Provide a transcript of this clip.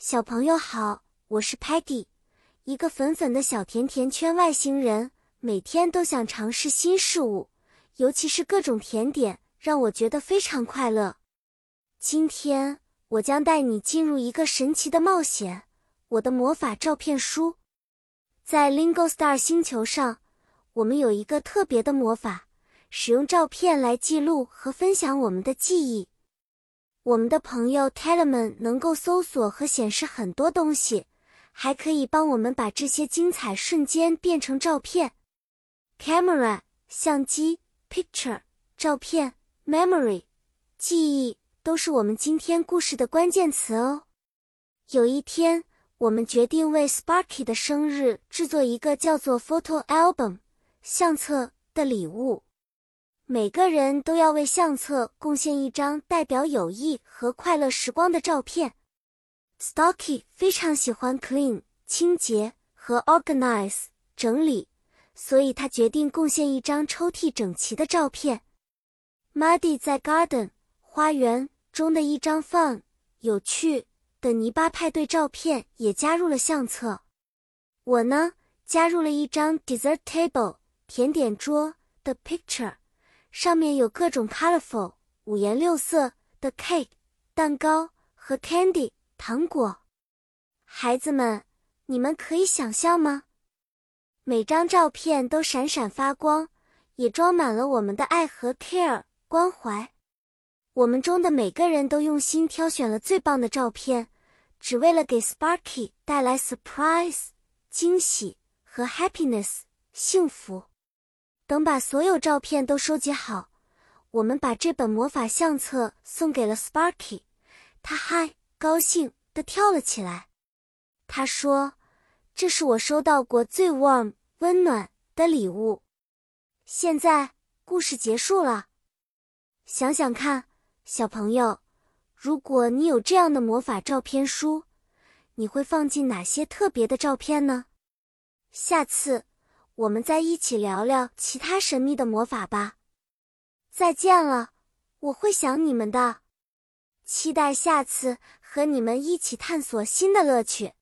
小朋友好，我是 Patty，一个粉粉的小甜甜圈外星人，每天都想尝试新事物，尤其是各种甜点，让我觉得非常快乐。今天我将带你进入一个神奇的冒险——我的魔法照片书。在 Lingo Star 星球上，我们有一个特别的魔法，使用照片来记录和分享我们的记忆。我们的朋友 Telemann 能够搜索和显示很多东西，还可以帮我们把这些精彩瞬间变成照片。Camera 相机，Picture 照片，Memory 记忆，都是我们今天故事的关键词哦。有一天，我们决定为 Sparky 的生日制作一个叫做 Photo Album 相册的礼物。每个人都要为相册贡献一张代表友谊和快乐时光的照片。Stocky 非常喜欢 clean 清洁和 organize 整理，所以他决定贡献一张抽屉整齐的照片。Muddy 在 garden 花园中的一张 fun 有趣的泥巴派对照片也加入了相册。我呢，加入了一张 dessert table 甜点桌的 picture。上面有各种 colorful 五颜六色的 cake 蛋糕和 candy 糖果。孩子们，你们可以想象吗？每张照片都闪闪发光，也装满了我们的爱和 care 关怀。我们中的每个人都用心挑选了最棒的照片，只为了给 Sparky 带来 surprise 惊喜和 happiness 幸福。等把所有照片都收集好，我们把这本魔法相册送给了 Sparky，他嗨高兴的跳了起来。他说：“这是我收到过最 warm 温暖的礼物。”现在故事结束了，想想看，小朋友，如果你有这样的魔法照片书，你会放进哪些特别的照片呢？下次。我们再一起聊聊其他神秘的魔法吧。再见了，我会想你们的，期待下次和你们一起探索新的乐趣。